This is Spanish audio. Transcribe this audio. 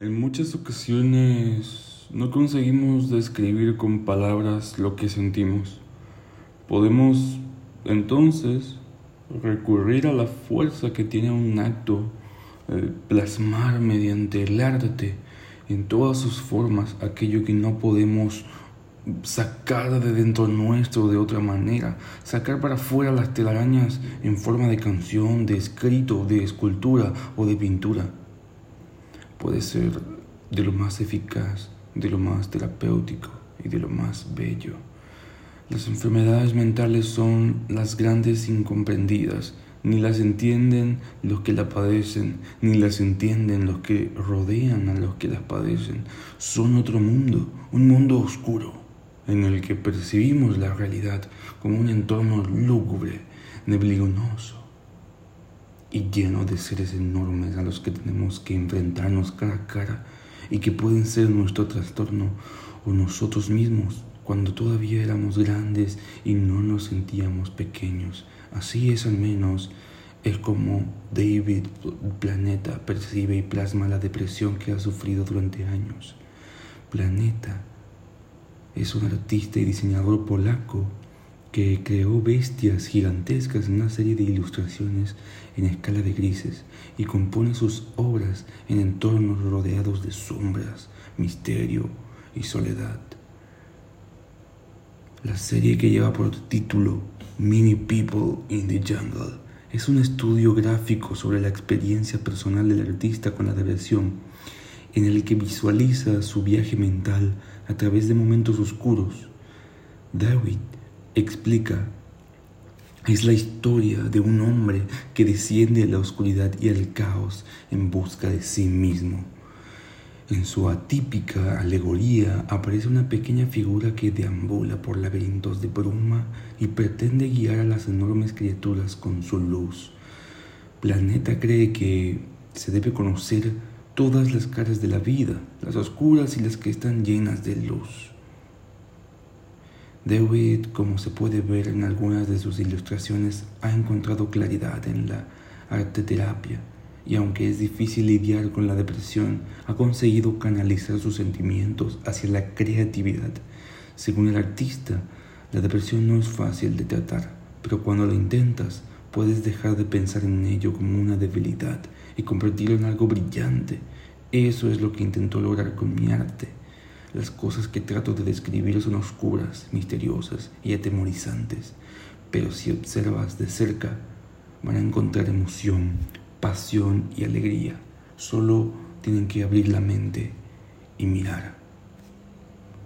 En muchas ocasiones no conseguimos describir con palabras lo que sentimos. Podemos entonces recurrir a la fuerza que tiene un acto, plasmar mediante el arte en todas sus formas aquello que no podemos sacar de dentro nuestro de otra manera, sacar para afuera las telarañas en forma de canción, de escrito, de escultura o de pintura puede ser de lo más eficaz, de lo más terapéutico y de lo más bello. Las enfermedades mentales son las grandes incomprendidas, ni las entienden los que la padecen, ni las entienden los que rodean a los que las padecen. Son otro mundo, un mundo oscuro, en el que percibimos la realidad como un entorno lúgubre, neblinoso, y lleno de seres enormes a los que tenemos que enfrentarnos cara a cara y que pueden ser nuestro trastorno o nosotros mismos cuando todavía éramos grandes y no nos sentíamos pequeños. Así es al menos, es como David Planeta percibe y plasma la depresión que ha sufrido durante años. Planeta es un artista y diseñador polaco que creó bestias gigantescas en una serie de ilustraciones en escala de grises y compone sus obras en entornos rodeados de sombras, misterio y soledad. La serie que lleva por título Many People in the Jungle es un estudio gráfico sobre la experiencia personal del artista con la depresión, en el que visualiza su viaje mental a través de momentos oscuros. David explica es la historia de un hombre que desciende a la oscuridad y al caos en busca de sí mismo. En su atípica alegoría aparece una pequeña figura que deambula por laberintos de bruma y pretende guiar a las enormes criaturas con su luz. Planeta cree que se debe conocer todas las caras de la vida, las oscuras y las que están llenas de luz. David, como se puede ver en algunas de sus ilustraciones, ha encontrado claridad en la arte terapia y aunque es difícil lidiar con la depresión, ha conseguido canalizar sus sentimientos hacia la creatividad. Según el artista, la depresión no es fácil de tratar, pero cuando lo intentas, puedes dejar de pensar en ello como una debilidad y convertirlo en algo brillante. Eso es lo que intentó lograr con mi arte. Las cosas que trato de describir son oscuras, misteriosas y atemorizantes, pero si observas de cerca, van a encontrar emoción, pasión y alegría. Solo tienen que abrir la mente y mirar.